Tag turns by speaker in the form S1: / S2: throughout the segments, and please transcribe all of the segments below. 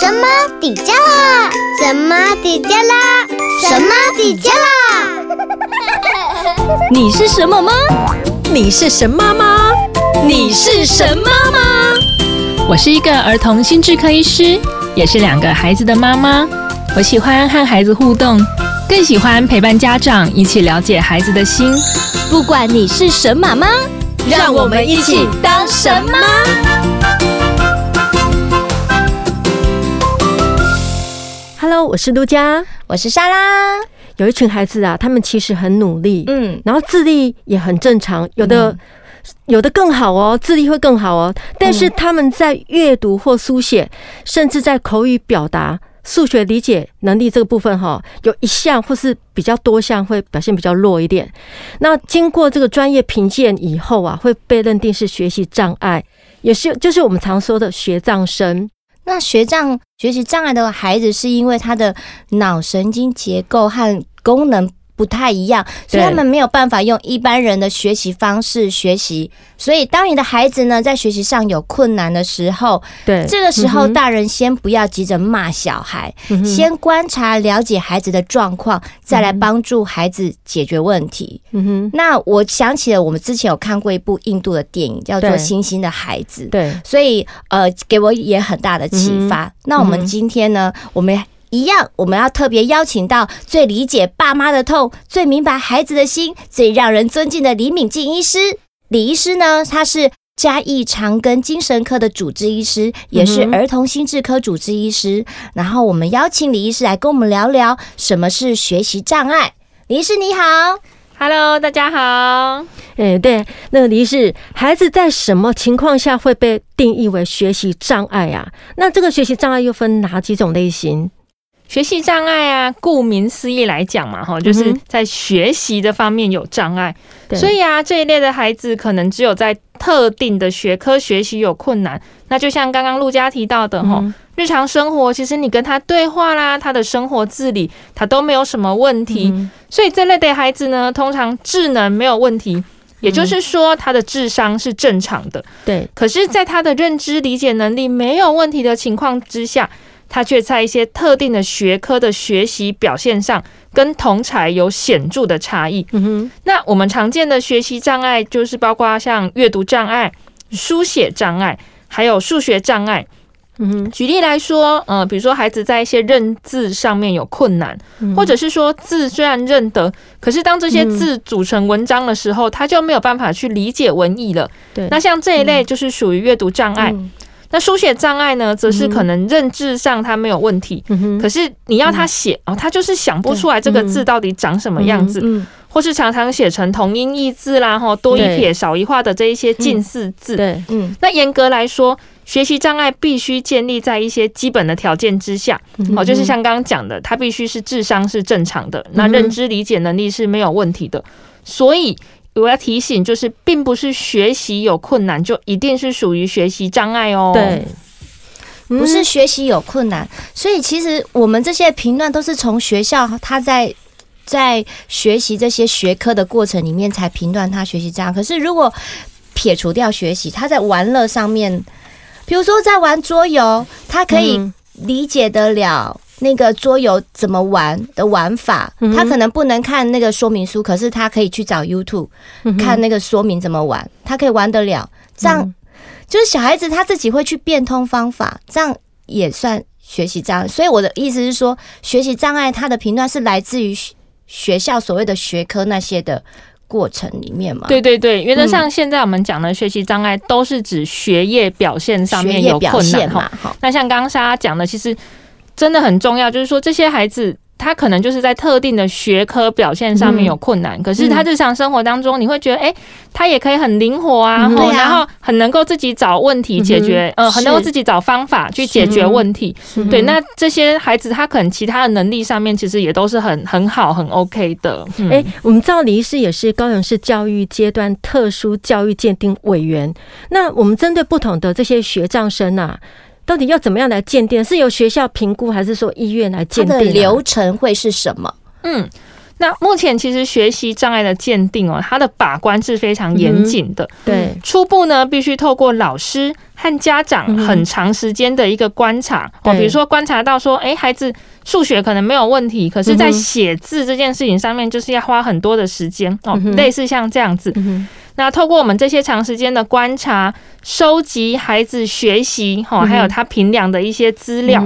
S1: 神妈底加拉？神妈底加拉？神妈底加拉？
S2: 你是什么吗？你是神妈吗？你是神妈吗？
S3: 我是一个儿童心智科医师，也是两个孩子的妈妈。我喜欢和孩子互动，更喜欢陪伴家长一起了解孩子的心。
S2: 不管你是神妈吗？让我们一起当神妈。
S4: Hello，我是陆佳，
S5: 我是莎拉。
S4: 有一群孩子啊，他们其实很努力，
S5: 嗯，
S4: 然后智力也很正常，有的、嗯、有的更好哦，智力会更好哦。但是他们在阅读或书写，甚至在口语表达、数学理解能力这个部分哈，有一项或是比较多项会表现比较弱一点。那经过这个专业评鉴以后啊，会被认定是学习障碍，也是就是我们常说的学障生。
S5: 那学障、学习障碍的孩子，是因为他的脑神经结构和功能不太一样，所以他们没有办法用一般人的学习方式学习。所以，当你的孩子呢在学习上有困难的时候，
S4: 对，
S5: 这个时候大人先不要急着骂小孩，嗯、先观察了解孩子的状况，再来帮助孩子解决问题。嗯哼。那我想起了我们之前有看过一部印度的电影，叫做《星星的孩子》。
S4: 对。
S5: 所以，呃，给我也很大的启发。嗯、那我们今天呢，我们。一样，我们要特别邀请到最理解爸妈的痛、最明白孩子的心、最让人尊敬的李敏静医师。李医师呢，他是嘉义长庚精神科的主治医师，也是儿童心智科主治医师。然后，我们邀请李医师来跟我们聊聊什么是学习障碍。李医师你好
S3: ，Hello，大家好。
S4: 哎，对，那个李医师，孩子在什么情况下会被定义为学习障碍啊？那这个学习障碍又分哪几种类型？
S3: 学习障碍啊，顾名思义来讲嘛，哈，就是在学习的方面有障碍，嗯，所以啊，这一类的孩子可能只有在特定的学科学习有困难。那就像刚刚陆佳提到的，哈，嗯，日常生活其实你跟他对话啦，他的生活自理他都没有什么问题，嗯，所以这类的孩子呢，通常智能没有问题，也就是说他的智商是正常的。
S4: 对，
S3: 可是，在他的认知理解能力没有问题的情况之下。他却在一些特定的学科的学习表现上，跟同才有显著的差异。嗯哼，那我们常见的学习障碍就是包括像阅读障碍、书写障碍，还有数学障碍。嗯哼，举例来说，呃，比如说孩子在一些认字上面有困难，或者是说字虽然认得，可是当这些字组成文章的时候，他就没有办法去理解文意了。对，那像这一类就是属于阅读障碍。那书写障碍呢，则是可能认知上他没有问题，嗯、可是你要他写哦，他就是想不出来这个字到底长什么样子，或是常常写成同音异字啦，哈，多一撇少一画的这一些近似字。对，嗯，那严格来说，学习障碍必须建立在一些基本的条件之下，哦，就是像刚刚讲的，他必须是智商是正常的，那认知理解能力是没有问题的，所以。我要提醒，就是并不是学习有困难就一定是属于学习障碍哦。
S4: 对，
S5: 不是学习有困难，所以其实我们这些评断都是从学校他在在学习这些学科的过程里面才评断他学习障碍。可是如果撇除掉学习，他在玩乐上面，比如说在玩桌游，他可以理解得了。那个桌游怎么玩的玩法，他可能不能看那个说明书，可是他可以去找 YouTube 看那个说明怎么玩，他可以玩得了。这样就是小孩子他自己会去变通方法，这样也算学习障碍。所以我的意思是说，学习障碍它的评断是来自于学校所谓的学科那些的过程里面嘛？
S3: 对对对，原则上现在我们讲的学习障碍都是指学业表现上面有困难哈。那像刚刚莎莎讲的，其实。真的很重要，就是说这些孩子他可能就是在特定的学科表现上面有困难，嗯、可是他日常生活当中你会觉得，哎、欸，他也可以很灵活啊，嗯、然后很能够自己找问题解决，嗯、呃，很能够自己找方法去解决问题。对，那这些孩子他可能其他的能力上面其实也都是很很好、很 OK 的。哎、
S4: 我们知道李医师也是高雄市教育阶段特殊教育鉴定委员，那我们针对不同的这些学障生啊。到底要怎么样来鉴定？是由学校评估，还是说医院来鉴定？
S5: 它的流程会是什么？
S3: 嗯，那目前其实学习障碍的鉴定哦，它的把关是非常严谨的。
S4: 对，
S3: 初步呢，必须透过老师和家长很长时间的一个观察哦，比如说观察到说，哎，孩子数学可能没有问题，可是在写字这件事情上面，就是要花很多的时间哦，类似像这样子。那透过我们这些长时间的观察，收集孩子学习哈，还有他评量的一些资料。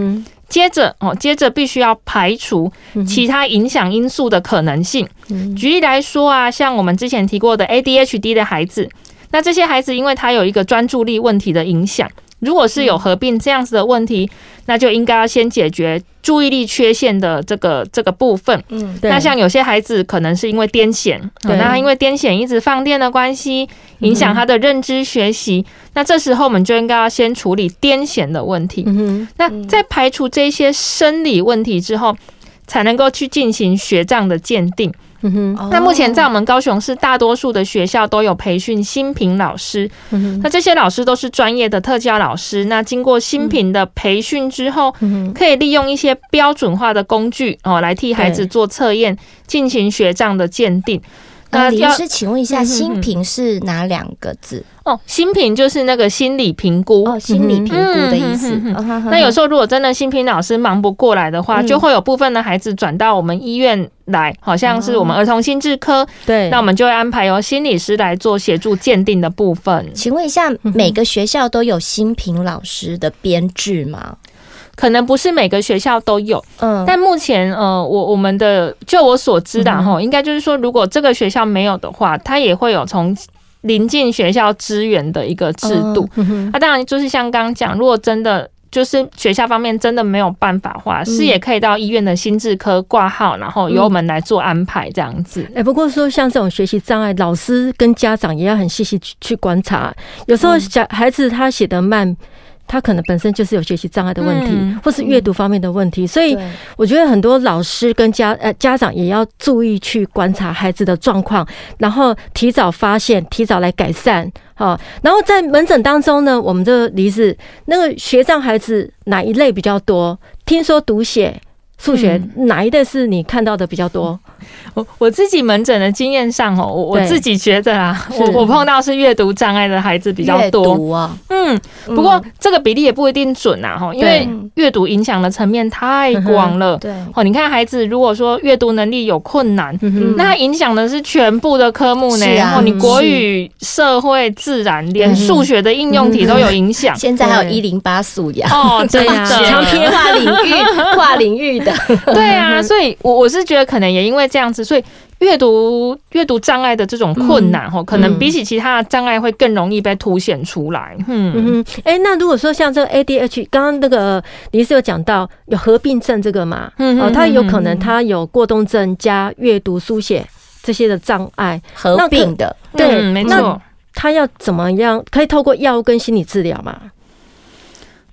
S3: 接着哦，接着必须要排除其他影响因素的可能性。举例来说啊，像我们之前提过的 ADHD 的孩子，那这些孩子因为他有一个专注力问题的影响。如果是有合并这样子的问题，那就应该要先解决注意力缺陷的这个这个部分。嗯，那像有些孩子可能是因为癫痫，那他因为癫痫一直放电的关系，影响他的认知学习。那这时候我们就应该要先处理癫痫的问题。嗯，那在排除这些生理问题之后，才能够去进行学障的鉴定。嗯哼，那目前在我们高雄市大多数的学校都有培训新品老师，嗯哼，那这些老师都是专业的特教老师。那经过新品的培训之后，可以利用一些标准化的工具哦，来替孩子做测验，进行学障的鉴定。
S5: 那李老师，请问一下，新评是哪两个字？
S3: 哦，新评就是那个心理评估
S5: 哦，心理评估的意思。
S3: 那有时候如果真的新评老师忙不过来的话，就会有部分的孩子转到我们医院来，好像是我们儿童心智科。对，那我们就会安排由心理师来做协助鉴定的部分。
S5: 请问一下，每个学校都有新评老师的编制吗？
S3: 可能不是每个学校都有，嗯，但目前呃，我我们的就我所知的哈，应该就是说，如果这个学校没有的话，它也会有从临近学校支援的一个制度。那当然就是像刚刚讲，如果真的就是学校方面真的没有办法的话，是也可以到医院的心智科挂号，然后由我们来做安排这样子。
S4: 哎，不过说像这种学习障碍，老师跟家长也要很细细去去观察，有时候小孩子他写的慢。他可能本身就是有学习障碍的问题，或是阅读方面的问题，所以我觉得很多老师跟家呃家长也要注意去观察孩子的状况，然后提早发现，提早来改善。好，然后在门诊当中呢，我们这个李子那个学障孩子哪一类比较多？听说读写、数学哪一类是你看到的比较多？
S3: 我我自己门诊的经验上哦，我我自己觉得啊，我我碰到是阅读障碍的孩子比较多。啊。嗯，不过这个比例也不一定准呐哈，因为阅读影响的层面太广了。对。哦，你看孩子如果说阅读能力有困难，那影响的是全部的科目呢。然后你国语、社会、自然，连数学的应用题都有影响。
S5: 现在还有一零八素养。
S3: 哦，对呀，
S5: 长篇跨领域、跨领域的。
S3: 对啊，所以我我是觉得可能也因为这样子，所以阅读阅读障碍的这种困难哈，可能比起其他的障碍会更容易被凸显出来。嗯
S4: 嗯，哎，那如果说像这个 ADHD，刚刚那个李医师有讲到有合并症这个嘛，嗯哦，他有可能他有过动症加阅读书写这些的障碍
S5: 合并的，
S4: 对，
S3: 没错。
S4: 他要怎么样可以透过药物跟心理治疗嘛？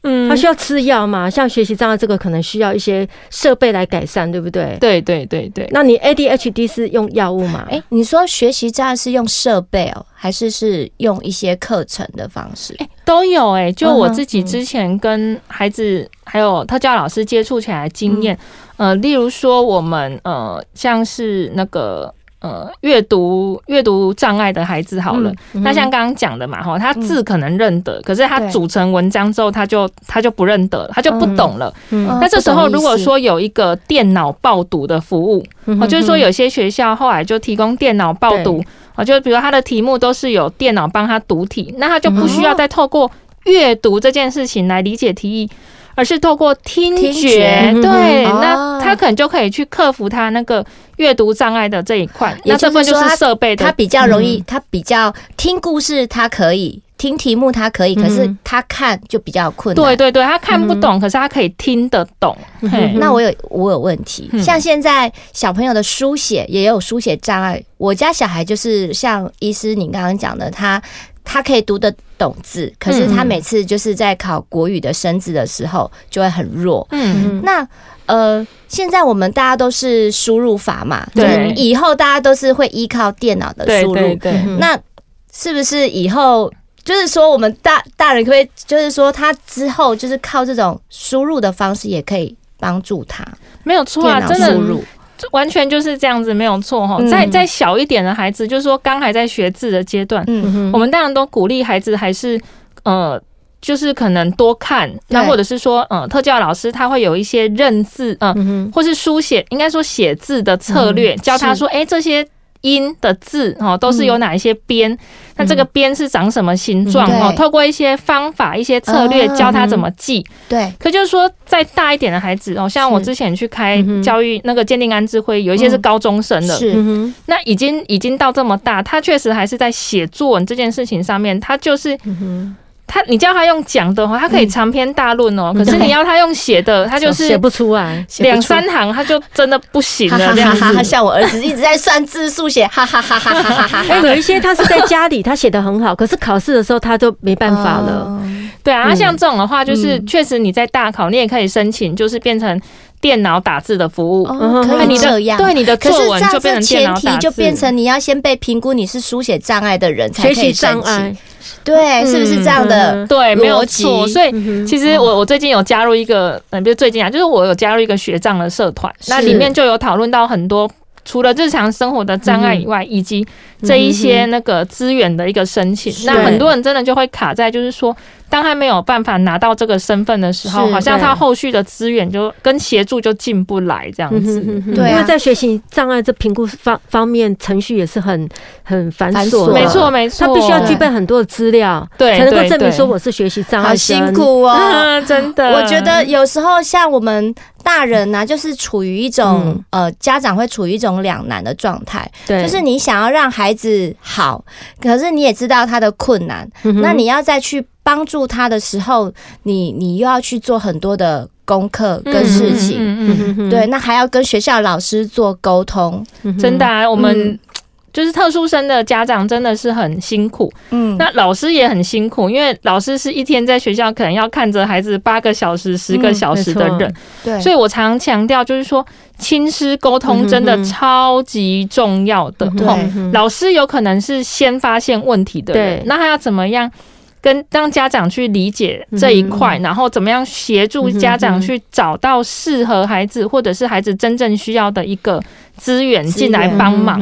S4: 嗯，他需要吃药嘛？像学习障碍这个，可能需要一些设备来改善，对不对？
S3: 对对对对。
S4: 那你 ADHD 是用药物吗？
S5: 哎、欸，你说学习障碍是用设备哦，还是是用一些课程的方式？
S3: 哎、欸，都有哎、欸。就我自己之前跟孩子还有特教老师接触起来的经验，呃，例如说我们呃，像是那个。呃，阅读阅读障碍的孩子好了，那像刚刚讲的嘛，哈，他字可能认得，嗯、可是他组成文章之后，他就他就不认得了，他就不懂了。那这时候如果说有一个电脑报读的服务，就是说有些学校后来就提供电脑报读，啊，就比如他的题目都是有电脑帮他读题，那他就不需要再透过阅读这件事情来理解题意。而是透过听觉，听觉对，哦、那他可能就可以去克服他那个阅读障碍的这一块。那这份就是设备的，
S5: 他比较容易，他比较听故事，他可以听题目，他可以，可是他看就比较困难。
S3: 对对对，他看不懂，可是他可以听得懂。
S5: 那我有我有问题，像现在小朋友的书写也有书写障碍，我家小孩就是像医师你刚刚讲的，他。他可以读得懂字，可是他每次就是在考国语的生字的时候就会很弱。嗯，那呃，现在我们大家都是输入法嘛，对，以后大家都是会依靠电脑的输入。对，对，对，那是不是以后就是说我们大大人可以，就是说他之后就是靠这种输入的方式也可以帮助他？
S3: 没有错啊，真的。完全就是这样子，没有错哈。再再小一点的孩子，就是说刚还在学字的阶段，嗯，我们当然都鼓励孩子还是呃。就是可能多看，那或者是说，嗯，特教老师他会有一些认字，嗯，或是书写，应该说写字的策略，教他说，哎，这些音的字哦，都是有哪一些边，那这个边是长什么形状哦？透过一些方法、一些策略，教他怎么记。对。可就是说，再大一点的孩子哦，像我之前去开教育那个鉴定安置会，有一些是高中生的，是，那已经已经到这么大，他确实还是在写作文这件事情上面，他就是。他，你叫他用讲的话，他可以长篇大论哦。可是你要他用写的，他就是
S4: 写不出来，
S3: 两三行他就真的不行了。这样子，
S5: 像我儿子一直在算字数写，哈哈哈哈哈哈。
S4: 哎，有一些他是在家里他写的很好，可是考试的时候他就没办法了。
S3: 对啊，像这种的话，就是确实你在大考，你也可以申请，就是变成电脑打字的服务。
S5: 可以这样，
S3: 对你的作文就变成电脑打字。
S5: 前提就变成你要先被评估你是书写障碍的人才可以申请。对，是不是这样的？
S3: 对，没有错。所以其实我我最近有加入一个，嗯，比如最近啊，就是我有加入一个学障的社团，那里面就有讨论到很多除了日常生活的障碍以外，以及这一些那个资源的一个申请。那很多人真的就会卡在，就是说。当他没有办法拿到这个身份的时候，好像他后续的资源就跟协助就进不来这样子。
S4: 对，因为在学习障碍这评估方方面，程序也是很很繁琐。
S3: 没错没错，
S4: 他必须要具备很多的资料，对，才能够证明说我是学习障碍。
S5: 好辛苦哦，
S3: 真的。
S5: 我觉得有时候像我们大人呢，就是处于一种呃，家长会处于一种两难的状态。对，就是你想要让孩子好，可是你也知道他的困难，那你要再去。帮助他的时候，你你又要去做很多的功课跟事情，嗯嗯、对，那还要跟学校老师做沟通，
S3: 嗯、真的、啊，我们就是特殊生的家长真的是很辛苦，嗯，那老师也很辛苦，因为老师是一天在学校可能要看着孩子八个小时、十个小时的人，嗯、对，所以我常强调就是说，亲师沟通真的超级重要的，对，老师有可能是先发现问题的人，对那他要怎么样？跟让家长去理解这一块，然后怎么样协助家长去找到适合孩子或者是孩子真正需要的一个资源进来帮忙。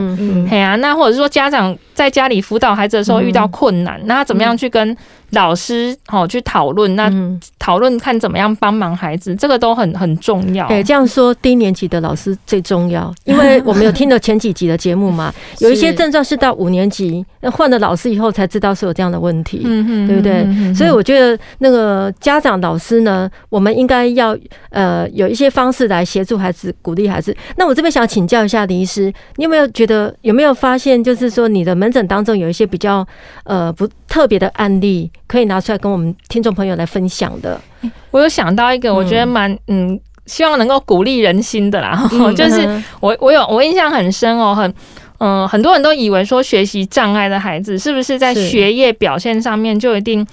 S3: 嘿啊，那或者是说家长在家里辅导孩子的时候遇到困难，那他怎么样去跟老师好去讨论？那讨论看怎么样帮忙孩子，这个都很很重要。
S4: 哎，这样说低年级的老师最重要，因为我们有听了前几集的节目嘛，有一些症状是到五年级那换了老师以后才知道是有这样的问题。嗯嗯。对不对？所以我觉得那个家长、老师呢，我们应该要呃有一些方式来协助孩子、鼓励孩子。那我这边想请教一下林医师，你有没有觉得有没有发现，就是说你的门诊当中有一些比较呃不特别的案例，可以拿出来跟我们听众朋友来分享的？
S3: 我有想到一个，我觉得蛮嗯，希望能够鼓励人心的啦。嗯、就是我我有我印象很深哦，很。嗯，很多人都以为说学习障碍的孩子是不是在学业表现上面就一定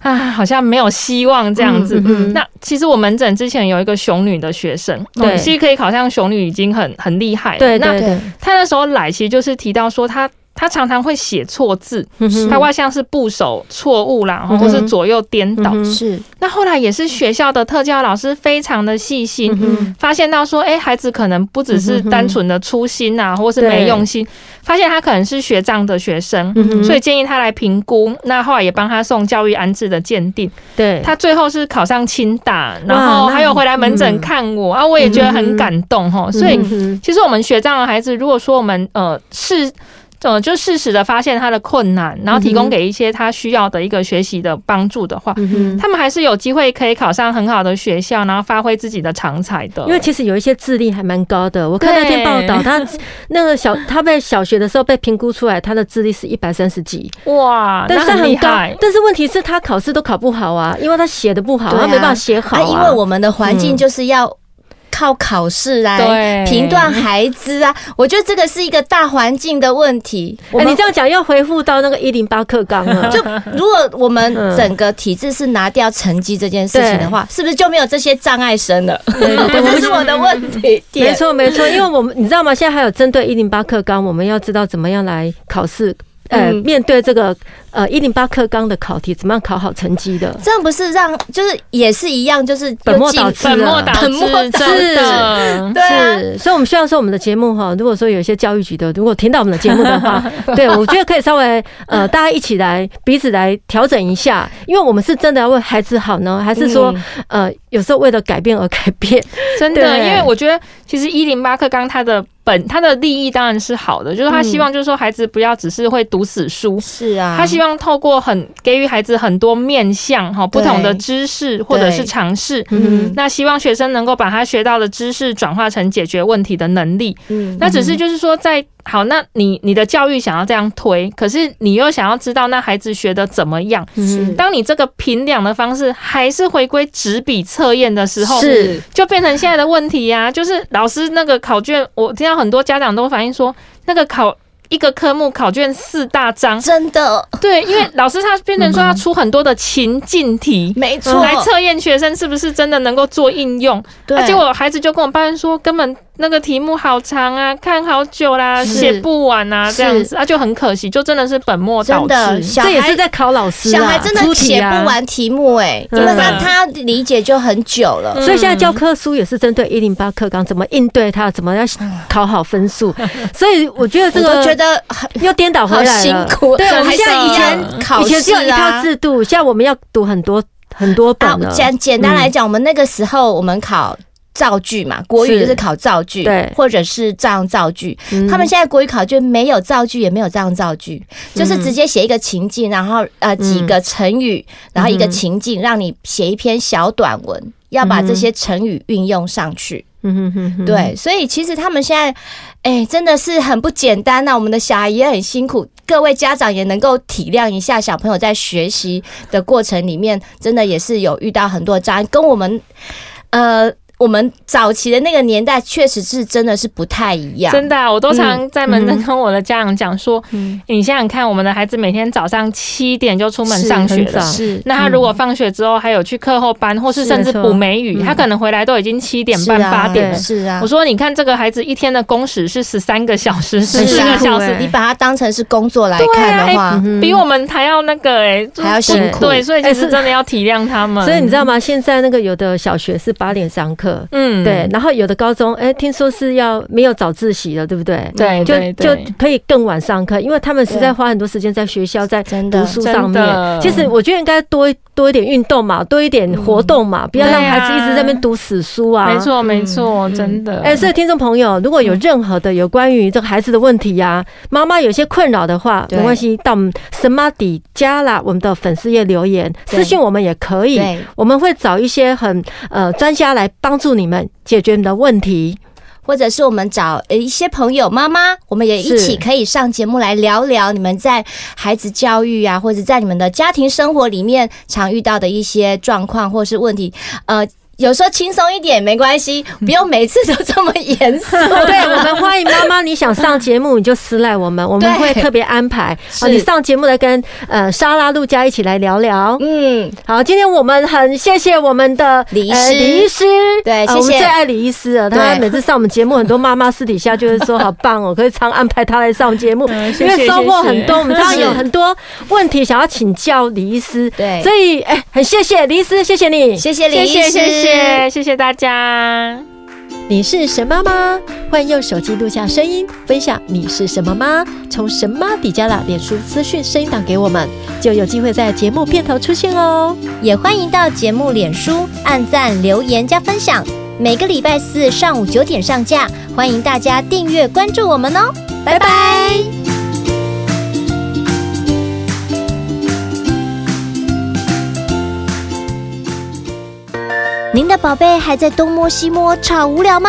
S3: 啊，好像没有希望这样子。嗯嗯、那其实我门诊之前有一个熊女的学生，对，其实可以考上熊女已经很很厉害了。对对对，那他那时候来，其实就是提到说他。他常常会写错字，他外像是部首错误啦，或是左右颠倒。是。那后来也是学校的特教老师非常的细心，发现到说，哎，孩子可能不只是单纯的粗心啊，或是没用心，发现他可能是学障的学生，所以建议他来评估。那后来也帮他送教育安置的鉴定。对。他最后是考上清大，然后还有回来门诊看我啊，我也觉得很感动哈。所以其实我们学障的孩子，如果说我们呃是。嗯，就适时的发现他的困难，然后提供给一些他需要的一个学习的帮助的话，嗯、他们还是有机会可以考上很好的学校，然后发挥自己的长才的。
S4: 因为其实有一些智力还蛮高的，我看那篇报道，他那个小他在小学的时候被评估出来，他的智力是一百三十几，哇，但是很厉害。但是问题是，他考试都考不好啊，因为他写的不好，啊、他没办法写好啊，啊。因
S5: 为我们的环境就是要、嗯。靠考试来评断孩子啊，我觉得这个是一个大环境的问题。
S4: 哎，你这样讲又回复到那个一零八课纲了。
S5: 就如果我们整个体制是拿掉成绩这件事情的话，是不是就没有这些障碍生了？对，这是我的问题。
S4: 没错，没错，因为我们你知道吗？现在还有针对一零八课纲，我们要知道怎么样来考试。呃面对这个呃一零八课纲的考题，怎么样考好成绩的？
S5: 这样不是让就是也是一样，就是
S4: 本末倒置，
S3: 本末倒置，
S5: 本末倒置。
S3: 真的，
S5: 对啊。
S4: 所以我们希望说我们的节目哈，如果说有一些教育局的，如果听到我们的节目的话，对我觉得可以稍微呃大家一起来彼此来调整一下，因为我们是真的要为孩子好呢，还是说呃有时候为了改变而改变？
S3: 真的，因为我觉得其实一零八课纲它的。本他的利益当然是好的，就是他希望就是说孩子不要只是会读死书，
S5: 是啊，
S3: 他希望透过很给予孩子很多面向哈不同的知识或者是尝试，嗯，那希望学生能够把他学到的知识转化成解决问题的能力，嗯，那只是就是说在。好，那你你的教育想要这样推，可是你又想要知道那孩子学的怎么样？是，当你这个评量的方式还是回归纸笔测验的时候，是就变成现在的问题呀、啊。就是老师那个考卷，我听到很多家长都反映说，那个考一个科目考卷四大张，
S5: 真的
S3: 对，因为老师他变成说要出很多的情境题，
S5: 没错，
S3: 来测验学生是不是真的能够做应用。对，结果孩子就跟我抱怨说，根本。那个题目好长啊，看好久啦，写不完啊，这样子啊，就很可惜，就真的是本末倒置。
S4: 这也是在考老师，
S5: 小孩真的写不完题目哎，因为他他理解就很久了。
S4: 所以现在教科书也是针对一零八课纲怎么应对他，怎么要考好分数。所以我觉得这
S5: 个觉得
S4: 又颠倒回来了，辛
S5: 苦。
S4: 对，我们现在以前考以前只有一套制度，现在我们要读很多很多本了。
S5: 简简单来讲，我们那个时候我们考。造句嘛，国语就是考造句，对，或者是这样造句。他们现在国语考卷没有造句，也没有这样造句，就是直接写一个情境，然后呃几个成语，然后一个情境，让你写一篇小短文，要把这些成语运用上去。嗯哼哼，对，所以其实他们现在，哎，真的是很不简单呐。我们的小孩也很辛苦，各位家长也能够体谅一下小朋友在学习的过程里面，真的也是有遇到很多障碍，跟我们呃。我们早期的那个年代确实是真的是不太一样，
S3: 真的，啊，我都常在门诊跟我的家长讲说，嗯，你想想看，我们的孩子每天早上七点就出门上学了，是，那他如果放学之后还有去课后班，或是甚至补美语，他可能回来都已经七点半八点了，
S5: 是啊。
S3: 我说，你看这个孩子一天的工时是十三个小时，十四个小时，
S5: 你把它当成是工作来看的话，
S3: 比我们还要那个哎，
S5: 还要辛苦，
S3: 对，所以其实真的要体谅他们。
S4: 所以你知道吗？现在那个有的小学是八点上课，嗯，对。然后有的高中，哎，听说是要没有早自习了，对不对？
S3: 对，
S4: 就就可以更晚上课，因为他们实在花很多时间在学校在读书上面。其实我觉得应该多多一点运动嘛，多一点活动嘛，不要让孩子一直在那边读死书啊。
S3: 没错，没错，真的。
S4: 哎，所以听众朋友，如果有任何的有关于这个孩子的问题呀，妈妈有些困扰的话，没关系，到我们神妈底加啦我们的粉丝页留言私信我们也可以，我们会找一些很呃专家来帮助你们解决你的问题，
S5: 或者是我们找一些朋友妈妈，我们也一起可以上节目来聊聊你们在孩子教育啊，或者在你们的家庭生活里面常遇到的一些状况或是问题，呃。有时候轻松一点没关系，不用每次都这么严肃。
S4: 对，我们欢迎妈妈，你想上节目你就私赖我们，我们会特别安排。好，你上节目来跟呃莎拉陆佳一起来聊聊。嗯，好，今天我们很谢谢我们的
S5: 李医师，
S4: 李医师，
S5: 对，谢谢。
S4: 我们最爱李医师了，他每次上我们节目，很多妈妈私底下就是说好棒哦，可以常安排他来上节目，因为收获很多。我们当然有很多问题想要请教李医师，对，所以哎，很谢谢李医师，谢谢你，
S5: 谢谢李医师，谢谢。
S3: 谢谢大家。
S2: 你是神妈吗？欢迎用手机录下声音，分享你是什么吗？从神妈底加拉脸书私讯声音档给我们，就有机会在节目片头出现哦。
S5: 也欢迎到节目脸书按赞、留言加分享。每个礼拜四上午九点上架，欢迎大家订阅关注我们哦。拜拜。您的宝贝还在东摸西摸，超无聊吗？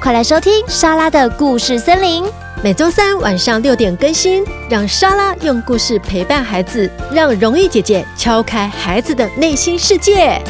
S5: 快来收听莎拉的故事森林，
S2: 每周三晚上六点更新，让莎拉用故事陪伴孩子，让荣誉姐姐敲开孩子的内心世界。